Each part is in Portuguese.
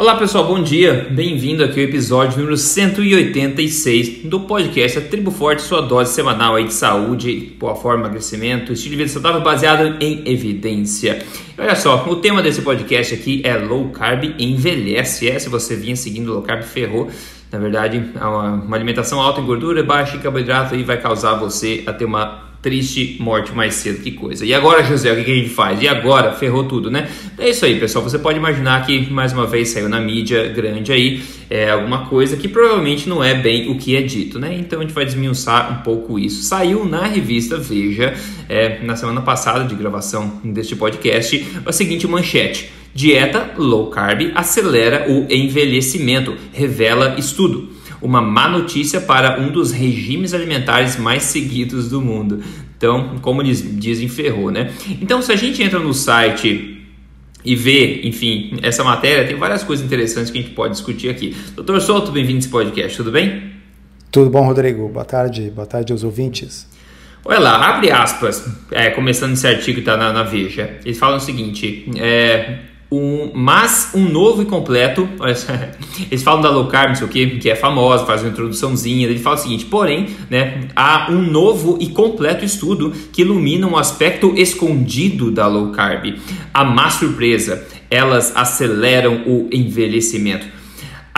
Olá pessoal, bom dia. Bem-vindo aqui ao episódio número 186 do podcast A Tribo Forte, sua dose semanal aí de saúde, boa forma, emagrecimento, estilo de vida saudável baseado em evidência. Olha só, o tema desse podcast aqui é low carb envelhece. É, se você vinha seguindo low carb, ferrou. Na verdade, é uma alimentação alta em gordura, baixa em carboidrato e vai causar você a ter uma triste morte mais cedo que coisa. E agora, José, o que, a gente faz? E agora? Ferrou tudo, né? É isso aí, pessoal. Você pode imaginar que mais uma vez saiu na mídia grande aí é, alguma coisa que provavelmente não é bem o que é dito, né? Então a gente vai desmiuçar um pouco isso. Saiu na revista Veja, é, na semana passada de gravação deste podcast, a seguinte manchete. Dieta low carb acelera o envelhecimento, revela estudo uma má notícia para um dos regimes alimentares mais seguidos do mundo. Então, como eles dizem, ferrou, né? Então, se a gente entra no site e vê, enfim, essa matéria, tem várias coisas interessantes que a gente pode discutir aqui. Doutor Souto, bem-vindo a esse podcast, tudo bem? Tudo bom, Rodrigo? Boa tarde, boa tarde aos ouvintes. Olha lá, abre aspas, é, começando esse artigo que está na, na, Veja. Eles falam o seguinte: é, um, mas um novo e completo. Eles falam da low carb, não sei o que, que é famosa, faz uma introduçãozinha. Ele fala o seguinte: porém, né, há um novo e completo estudo que ilumina um aspecto escondido da low carb. A má surpresa, elas aceleram o envelhecimento.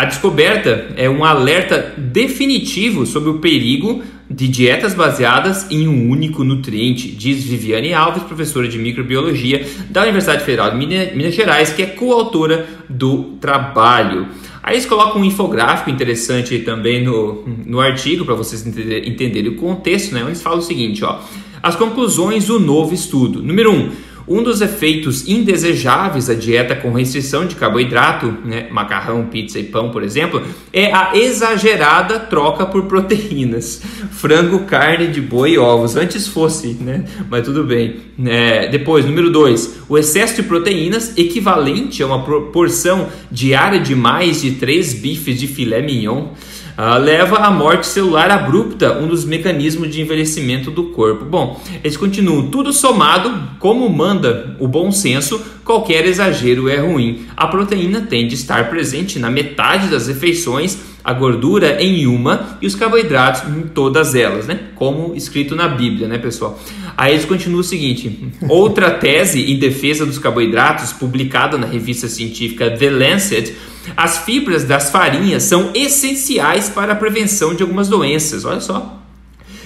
A descoberta é um alerta definitivo sobre o perigo de dietas baseadas em um único nutriente, diz Viviane Alves, professora de microbiologia da Universidade Federal de Minas Gerais, que é coautora do trabalho. Aí eles colocam um infográfico interessante também no, no artigo para vocês entenderem o contexto, né? Eles falam o seguinte, ó: as conclusões do novo estudo. Número 1. Um, um dos efeitos indesejáveis da dieta com restrição de carboidrato, né, macarrão, pizza e pão, por exemplo, é a exagerada troca por proteínas. Frango, carne de boi e ovos. Antes fosse, né? Mas tudo bem. É, depois, número 2, o excesso de proteínas equivalente a uma porção diária de mais de 3 bifes de filé mignon uh, leva à morte celular abrupta, um dos mecanismos de envelhecimento do corpo. Bom, eles continuam, tudo somado, como manda o bom senso, qualquer exagero é ruim. A proteína tem de estar presente na metade das refeições, a gordura em uma e os carboidratos em todas elas, né? Como escrito na Bíblia, né, pessoal? Aí eles continuam o seguinte: outra tese em defesa dos carboidratos, publicada na revista científica The Lancet, as fibras das farinhas são essenciais para a prevenção de algumas doenças. Olha só.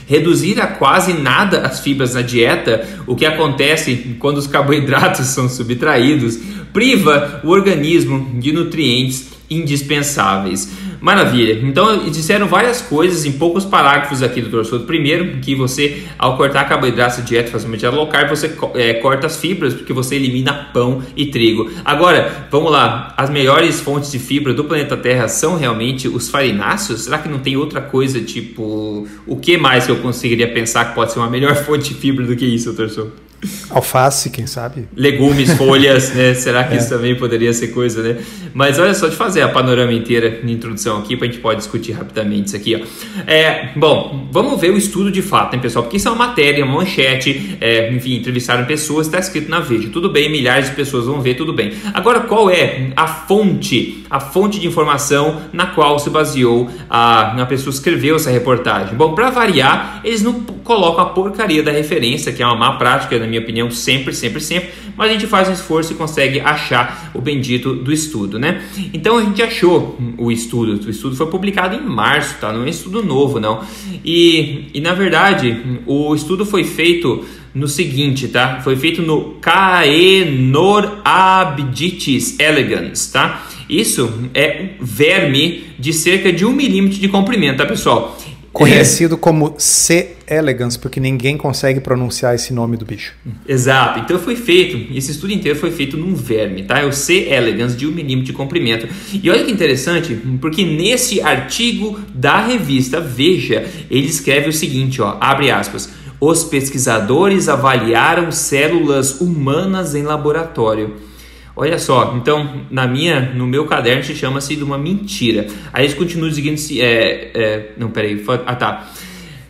Reduzir a quase nada as fibras na dieta, o que acontece quando os carboidratos são subtraídos, priva o organismo de nutrientes indispensáveis. Maravilha. Então, disseram várias coisas em poucos parágrafos aqui, doutor Souto. Primeiro, que você, ao cortar carboidratos de dieta, dieta low carb, você é, corta as fibras, porque você elimina pão e trigo. Agora, vamos lá. As melhores fontes de fibra do planeta Terra são realmente os farináceos? Será que não tem outra coisa, tipo... O que mais que eu conseguiria pensar que pode ser uma melhor fonte de fibra do que isso, Souto? Alface, quem sabe? Legumes, folhas, né? Será que é. isso também poderia ser coisa, né? Mas olha só, de fazer a panorama inteira de introdução aqui, para a gente pode discutir rapidamente isso aqui, ó. É, bom, vamos ver o estudo de fato, hein, pessoal? Porque isso é uma matéria, uma manchete, é, enfim, entrevistaram pessoas, está escrito na Veja. Tudo bem, milhares de pessoas vão ver, tudo bem. Agora, qual é a fonte, a fonte de informação na qual se baseou a, a pessoa que escreveu essa reportagem? Bom, para variar, eles não colocam a porcaria da referência, que é uma má prática, na minha opinião, sempre, sempre, sempre, mas a gente faz um esforço e consegue achar o bendito do estudo, né? Então a gente achou o estudo, o estudo foi publicado em março, tá? Não é estudo novo, não. E, e na verdade, o estudo foi feito no seguinte, tá? Foi feito no Caenorhabditis elegans, tá? Isso é um verme de cerca de um milímetro de comprimento, tá, pessoal? Conhecido como C. elegans, porque ninguém consegue pronunciar esse nome do bicho. Exato. Então foi feito, esse estudo inteiro foi feito num verme, tá? É o C. elegans de um milímetro de comprimento. E olha que interessante, porque nesse artigo da revista Veja, ele escreve o seguinte, ó, abre aspas. Os pesquisadores avaliaram células humanas em laboratório Olha só, então na minha, no meu caderno se chama-se de uma mentira. Aí eles continuam dizendo se é, é, não peraí, ah tá.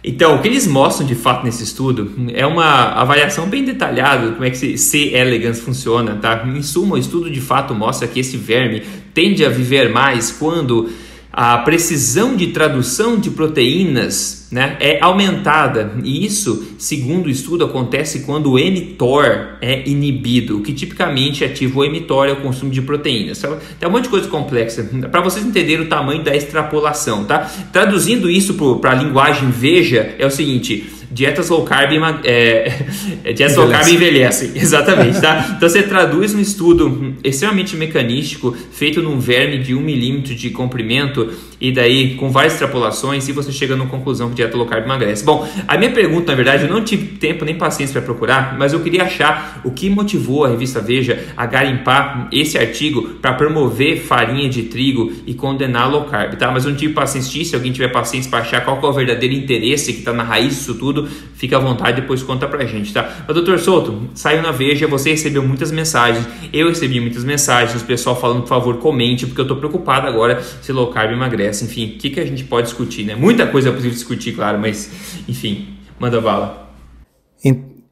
Então, o que eles mostram de fato nesse estudo é uma avaliação bem detalhada de como é que C. elegans funciona, tá? Em suma, o estudo de fato mostra que esse verme tende a viver mais quando a precisão de tradução de proteínas né, é aumentada. E isso, segundo o estudo, acontece quando o mTOR é inibido, o que tipicamente ativa o mTOR é o consumo de proteínas. Tem um monte de coisa complexa. Para vocês entenderem o tamanho da extrapolação, tá? Traduzindo isso para a linguagem veja, é o seguinte: dietas low carb, é, é, dietas low carb envelhecem, exatamente, tá? Então você traduz um estudo extremamente mecanístico, feito num verme de 1 milímetro de comprimento, e daí com várias extrapolações, e você chega numa conclusão que dieta low carb emagrece. Bom, a minha pergunta, na verdade, eu não tive tempo nem paciência para procurar, mas eu queria achar o que motivou a revista Veja a garimpar esse artigo para promover farinha de trigo e condenar low carb, tá? Mas eu não tive paciência, se alguém tiver paciência para achar qual é o verdadeiro interesse que está na raiz disso tudo, fica à vontade, depois conta pra gente, tá? Mas, doutor Souto, saiu na Veja, você recebeu muitas mensagens, eu recebi muitas mensagens, o pessoal falando, por favor, comente, porque eu tô preocupado agora se low carb emagrece, enfim, o que, que a gente pode discutir, né? Muita coisa é possível discutir, claro, mas, enfim, manda bala.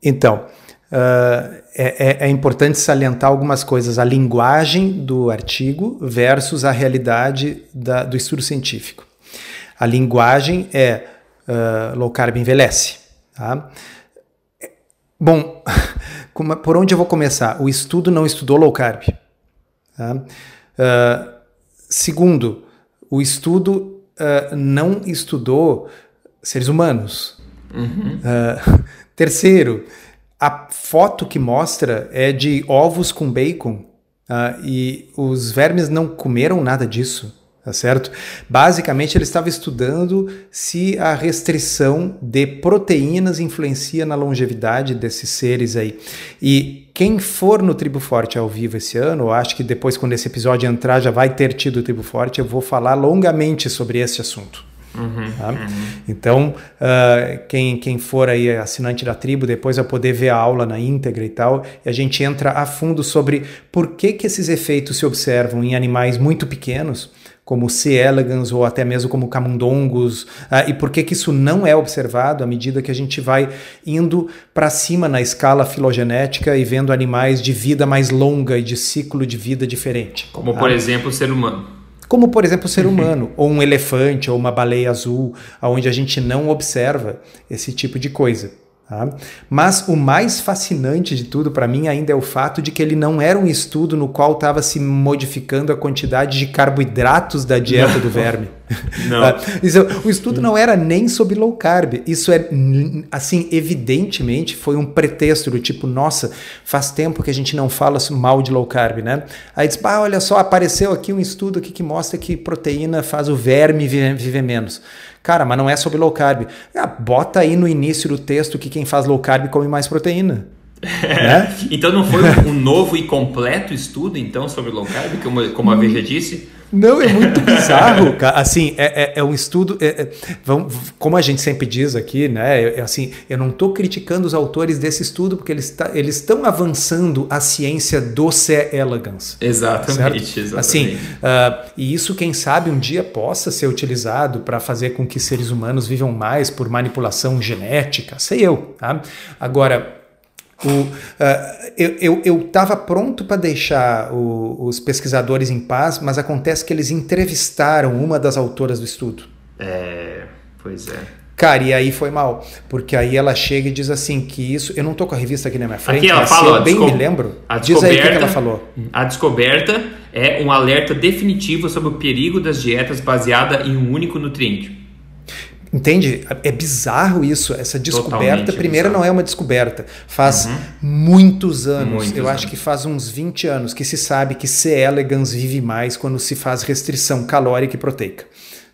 Então, uh, é, é, importante salientar algumas coisas, a linguagem do artigo versus a realidade da, do estudo científico. A linguagem é uh, low carb envelhece. Tá? Bom, por onde eu vou começar? O estudo não estudou low carb. Tá? Uh, segundo, o estudo uh, não estudou seres humanos. Uhum. Uh, terceiro, a foto que mostra é de ovos com bacon e os vermes não comeram nada disso tá certo? Basicamente, ele estava estudando se a restrição de proteínas influencia na longevidade desses seres aí. E quem for no Tribo Forte ao vivo esse ano, eu acho que depois, quando esse episódio entrar, já vai ter tido o Tribo Forte, eu vou falar longamente sobre esse assunto. Uhum, tá? uhum. Então, uh, quem, quem for aí assinante da tribo, depois vai poder ver a aula na íntegra e tal, e a gente entra a fundo sobre por que, que esses efeitos se observam em animais muito pequenos, como C. elegans ou até mesmo como camundongos, uh, e por que, que isso não é observado à medida que a gente vai indo para cima na escala filogenética e vendo animais de vida mais longa e de ciclo de vida diferente. Como, tá? por exemplo, o ser humano. Como, por exemplo, o ser humano, ou um elefante, ou uma baleia azul, onde a gente não observa esse tipo de coisa. Tá? Mas o mais fascinante de tudo para mim ainda é o fato de que ele não era um estudo no qual estava se modificando a quantidade de carboidratos da dieta do verme. Não. Ah, isso, o estudo não era nem sobre low carb. Isso é, assim, evidentemente foi um pretexto do tipo, nossa, faz tempo que a gente não fala mal de low carb, né? Aí diz, ah, olha só, apareceu aqui um estudo aqui que mostra que proteína faz o verme viver, menos. Cara, mas não é sobre low carb. Ah, bota aí no início do texto que quem faz low carb come mais proteína. né? então não foi um, um, novo e completo estudo então sobre low carb, como, como a Veja disse? Não, é muito bizarro, cara. Assim, é, é, é um estudo. É, é, vamos, como a gente sempre diz aqui, né? É, é assim, eu não estou criticando os autores desse estudo porque eles tá, estão avançando a ciência do C. elegans. Exatamente, certo? exatamente. Assim, uh, e isso, quem sabe, um dia possa ser utilizado para fazer com que seres humanos vivam mais por manipulação genética, sei eu. Tá? Agora o, uh, eu estava pronto para deixar o, os pesquisadores em paz, mas acontece que eles entrevistaram uma das autoras do estudo. É, pois é. Cara, e aí foi mal, porque aí ela chega e diz assim que isso, eu não tô com a revista aqui na minha frente, aqui ela falou, eu bem me lembro. A diz aí o que ela falou. A descoberta é um alerta definitivo sobre o perigo das dietas baseada em um único nutriente. Entende? É bizarro isso. Essa descoberta, primeiro, bizarro. não é uma descoberta. Faz uhum. muitos anos, muitos eu anos. acho que faz uns 20 anos, que se sabe que C. elegans vive mais quando se faz restrição calórica e proteica.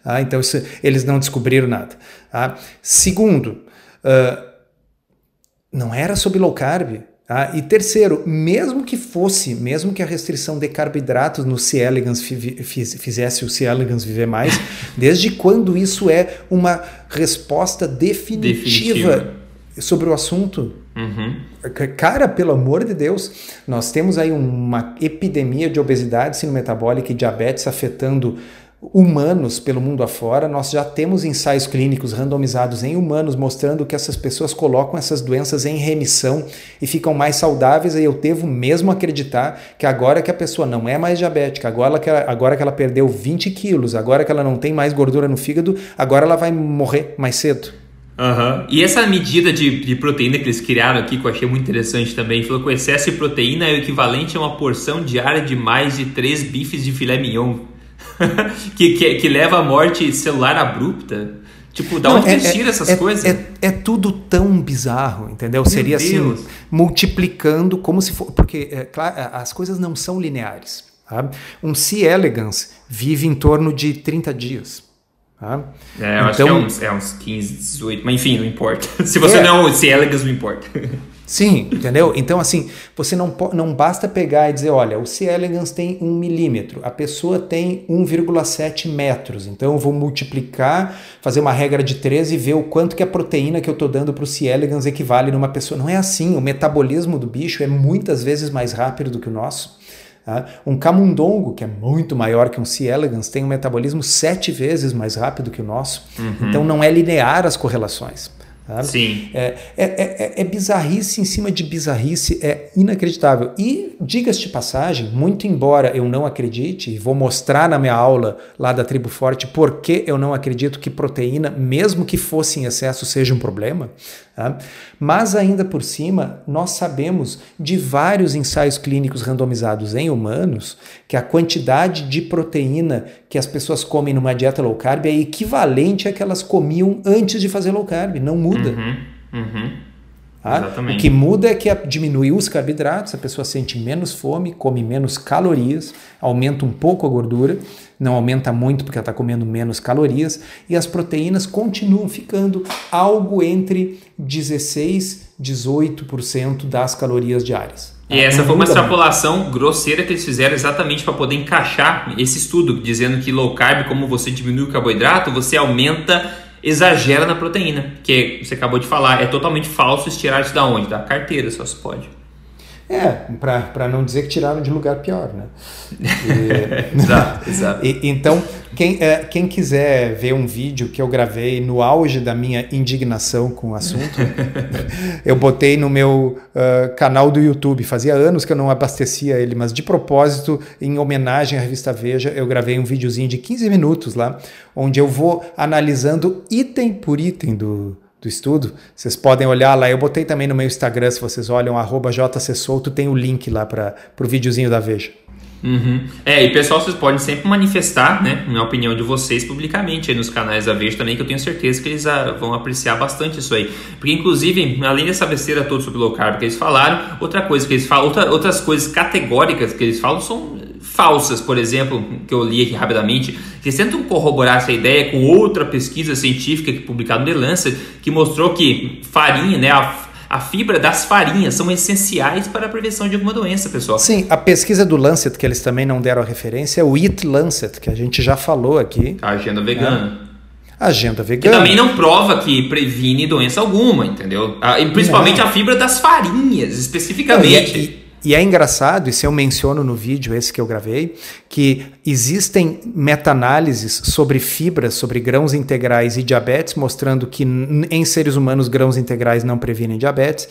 Ah, então, isso, eles não descobriram nada. Ah, segundo, uh, não era sobre low carb. Tá? E terceiro, mesmo que fosse, mesmo que a restrição de carboidratos no C. elegans fizesse o C. elegans viver mais, desde quando isso é uma resposta definitiva, definitiva. sobre o assunto? Uhum. Cara, pelo amor de Deus, nós temos aí uma epidemia de obesidade, síndrome metabólica e diabetes afetando humanos pelo mundo afora, nós já temos ensaios clínicos randomizados em humanos mostrando que essas pessoas colocam essas doenças em remissão e ficam mais saudáveis. E eu devo mesmo acreditar que agora que a pessoa não é mais diabética, agora que ela, agora que ela perdeu 20 quilos, agora que ela não tem mais gordura no fígado, agora ela vai morrer mais cedo. Uhum. E essa medida de, de, proteína que eles criaram aqui, que eu achei muito interessante também, falou que o excesso de proteína é o equivalente a uma porção diária de mais de 3 bifes de filé mignon. que, que, que, leva à morte celular abrupta. Tipo, da Não, onde é, eles tiram essas é, coisas? É, é, tudo tão bizarro, entendeu? Meu Seria assim, Deus. assim, multiplicando como se for. Porque, é, claro, as coisas não são lineares. Tá? Um C. elegans vive em torno de 30 dias. Tá? É, eu então, acho que é então uns, é uns 15, 18, mas enfim, não importa. Se você é, não é um C. elegans, não importa. Sim, entendeu? Então, assim, você não, não basta pegar e dizer, olha, o C. elegans tem 1 milímetro, a pessoa tem 1,7 metros, então eu vou multiplicar, fazer uma regra de 13 e ver o quanto que a proteína que eu estou dando para o C. elegans equivale numa pessoa. Não é assim, o metabolismo do bicho é muitas vezes mais rápido do que o nosso. Tá? Um camundongo, que é muito maior que um C. elegans, tem um metabolismo sete vezes mais rápido que o nosso. Uhum. Então não é linear as correlações. Sabe? Sim. É, é, é, é, bizarrice em cima de bizarrice, é inacreditável. E, diga-se de passagem, muito embora eu não acredite, e vou mostrar na minha aula lá da Tribo Forte por que eu não acredito que proteína, mesmo que fosse em excesso, seja um problema, tá? mas ainda por cima, nós sabemos de vários ensaios clínicos randomizados em humanos que a quantidade de proteína que as pessoas comem numa dieta low carb é equivalente à que elas comiam antes de fazer low carb, não muda. Uhum, uhum. Tá? O que muda é que diminui os carboidratos, a pessoa sente menos fome, come menos calorias, aumenta um pouco a gordura, não aumenta muito porque ela está comendo menos calorias, e as proteínas continuam ficando algo entre 16 e 18% das calorias diárias. E essa foi uma extrapolação grosseira que eles fizeram exatamente para poder encaixar esse estudo, dizendo que low carb, como você diminui o carboidrato, você aumenta, exagera na proteína, que você acabou de falar, é totalmente falso estirar isso da onde? Da carteira só se pode. É, para não dizer que tiraram de lugar pior, né? E, exato, exato. E, então, quem, é, quem quiser ver um vídeo que eu gravei no auge da minha indignação com o assunto, eu botei no meu uh, canal do YouTube. Fazia anos que eu não abastecia ele, mas de propósito, em homenagem à revista Veja, eu gravei um videozinho de 15 minutos lá, onde eu vou analisando item por item do, do estudo, vocês podem olhar lá. Eu botei também no meu Instagram, se vocês olham, jcsolto, tem o link lá para o videozinho da Veja. Uhum. É, e pessoal, vocês podem sempre manifestar, né, a opinião de vocês publicamente aí nos canais da Veja também, que eu tenho certeza que eles ah, vão apreciar bastante isso aí. Porque, inclusive, além dessa besteira toda sobre low carb que eles falaram, outra coisa que eles falam, outra, outras coisas categóricas que eles falam são falsas, por exemplo, que eu li aqui rapidamente, que tentam corroborar essa ideia com outra pesquisa científica que publicada no The Lancet, que mostrou que farinha, né, a, a fibra das farinhas são essenciais para a prevenção de alguma doença, pessoal. Sim, a pesquisa do Lancet, que eles também não deram a referência, é o Eat Lancet, que a gente já falou aqui. A agenda vegana. É. Agenda vegana. Que também não prova que previne doença alguma, entendeu? Ah, e principalmente não. a fibra das farinhas, especificamente. Não, e, e, e é engraçado, isso eu menciono no vídeo esse que eu gravei, que existem meta-análises sobre fibras, sobre grãos integrais e diabetes, mostrando que em seres humanos grãos integrais não previnem diabetes,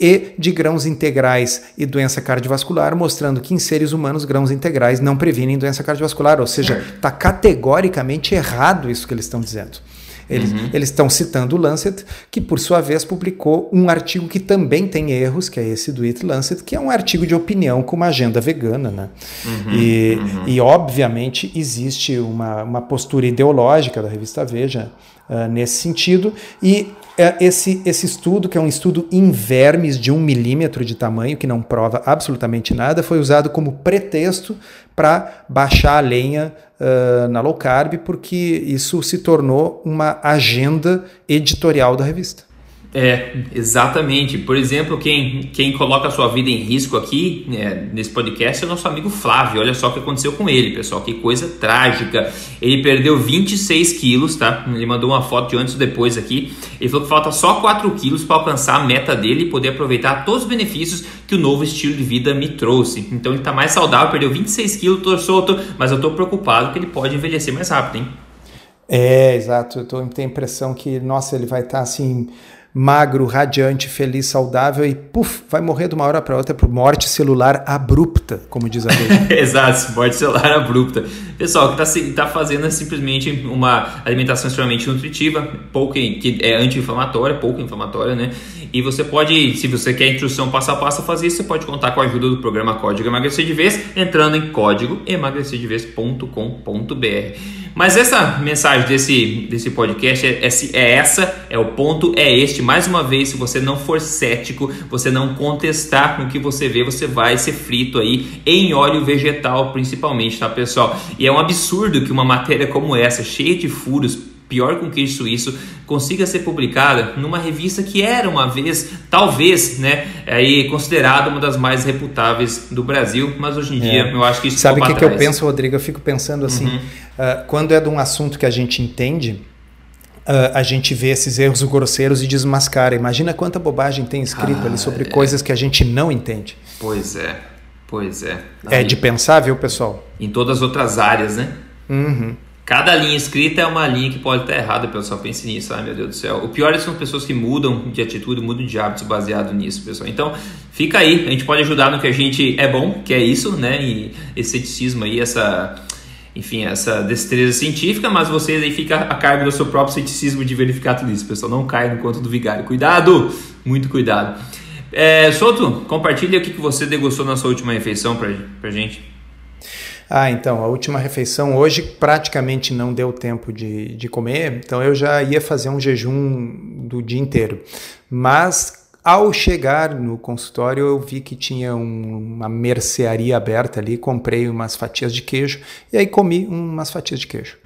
e de grãos integrais e doença cardiovascular, mostrando que em seres humanos grãos integrais não previnem doença cardiovascular. Ou seja, está categoricamente errado isso que eles estão dizendo. Eles uhum. estão citando o Lancet, que por sua vez publicou um artigo que também tem erros, que é esse do It Lancet, que é um artigo de opinião com uma agenda vegana. Né? Uhum. E, uhum. e, obviamente, existe uma, uma postura ideológica da revista Veja uh, nesse sentido, e esse, esse estudo, que é um estudo em vermes de um milímetro de tamanho, que não prova absolutamente nada, foi usado como pretexto para baixar a lenha uh, na low carb, porque isso se tornou uma agenda editorial da revista. É, exatamente. Por exemplo, quem, quem coloca a sua vida em risco aqui é, nesse podcast é o nosso amigo Flávio. Olha só o que aconteceu com ele, pessoal. Que coisa trágica. Ele perdeu 26 quilos, tá? Ele mandou uma foto de antes e depois aqui. Ele falou que falta só 4 quilos para alcançar a meta dele e poder aproveitar todos os benefícios que o novo estilo de vida me trouxe. Então ele está mais saudável, perdeu 26 quilos, tô solto, mas eu estou preocupado que ele pode envelhecer mais rápido, hein? É, exato. Eu tô, tenho a impressão que, nossa, ele vai estar tá, assim magro, radiante, feliz, saudável e puf, vai morrer de uma hora para outra por morte celular abrupta, como diz a. Exato, morte celular abrupta. Pessoal, o que está tá fazendo é simplesmente uma alimentação extremamente nutritiva, pouco, que é anti-inflamatória, pouco inflamatória, né? E você pode, se você quer instrução passo a passo fazer isso, você pode contar com a ajuda do programa Código Emagrecer de Vez, entrando em código emagrecerdevez.com.br. Mas essa mensagem desse, desse podcast é, é, é, essa, é o ponto, é este. Mais uma vez, se você não for cético, você não contestar com o que você vê, você vai ser frito aí em óleo vegetal, principalmente, tá, pessoal? E é um absurdo que uma matéria como essa, cheia de furos, pior que um queijo suíço, consiga ser publicada numa revista que era uma vez, talvez, né, aí considerada uma das mais reputáveis do Brasil, mas hoje em é. dia eu acho que isso Sabe o que, que eu penso, Rodrigo? Eu fico pensando assim, uhum. uh, quando é de um assunto que a gente entende, Uh, a gente vê esses erros grosseiros e desmascara. Imagina quanta bobagem tem escrito ah, ali sobre é. coisas que a gente não entende. Pois é, pois é. Aí, é de pensar, viu, pessoal? Em todas as outras áreas, né? Uhum. Cada linha escrita é uma linha que pode estar errada, pessoal. Pense nisso, ai meu Deus do céu. O pior é são pessoas que mudam de atitude, mudam de hábitos baseado nisso, pessoal. Então, fica aí, a gente pode ajudar no que a gente é bom, que é isso, né? E esse ceticismo aí, essa, enfim, essa destreza científica, mas vocês aí fica a cargo do seu próprio ceticismo de verificar tudo isso, pessoal. Não cai no conto do vigário. Cuidado! Muito cuidado. É, Souto, compartilha o que você degustou na sua última refeição pra, pra gente. Ah, então, a última refeição hoje praticamente não deu tempo de, de comer, então eu já ia fazer um jejum do dia inteiro. Mas ao chegar no consultório, eu vi que tinha um, uma mercearia aberta ali, comprei umas fatias de queijo e aí comi umas fatias de queijo.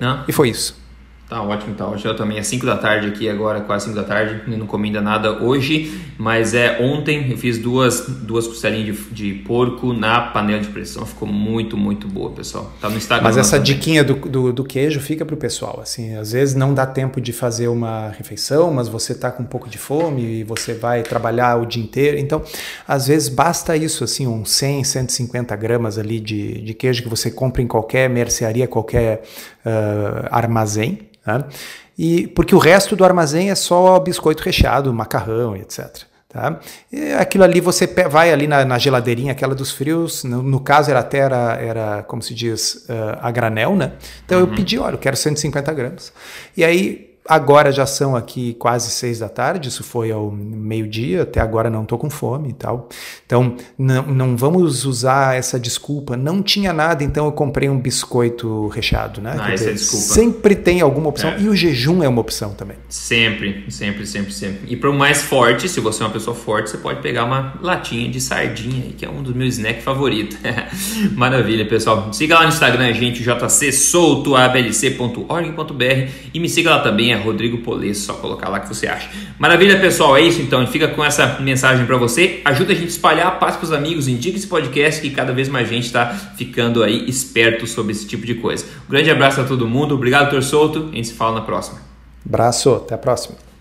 Ah. E foi isso. Tá ótimo, tá ótimo. Eu também é 5 da tarde aqui agora, quase 5 da tarde. Não comi ainda nada hoje, mas é ontem eu fiz duas, duas costelinhas de, de porco na panela de pressão. Ficou muito, muito boa, pessoal. Tá no Instagram. Mas essa também. diquinha do, do, do, queijo fica pro pessoal. Assim, às vezes não dá tempo de fazer uma refeição, mas você tá com um pouco de fome e você vai trabalhar o dia inteiro. Então, às vezes basta isso, assim, uns 100, 150 gramas ali de, de queijo que você compra em qualquer mercearia, qualquer uh, armazém Tá? E, porque o resto do armazém é só biscoito recheado, macarrão, etc. Tá? E aquilo ali você vai ali na, na geladeirinha, aquela dos frios, no, no, caso era até, era, era como se diz, uh, a granel, né? Então uhum. eu pedi, olha, eu quero 150 gramas. E aí Agora já são aqui quase seis da tarde, isso foi ao meio-dia, até agora não estou com fome e tal. Então, não, não vamos usar essa desculpa. Não tinha nada, então eu comprei um biscoito recheado, né? Ah, essa é desculpa. Sempre tem alguma opção. É. E o jejum é uma opção também. Sempre, sempre, sempre, sempre. E para o mais forte, se você é uma pessoa forte, você pode pegar uma latinha de sardinha, que é um dos meus snacks favoritos. Maravilha, pessoal. Siga lá no Instagram, gente, jcsoutoablc.org.br e me siga lá também Rodrigo Polesso, só colocar lá que você acha. Maravilha, pessoal, é isso então. Fica com essa mensagem para você. Ajuda a gente a espalhar, passe para os amigos, indique esse podcast que cada vez mais gente está ficando aí esperto sobre esse tipo de coisa. Um grande abraço a todo mundo, obrigado, Tor Solto, a gente se fala na próxima. Abraço, até a próxima.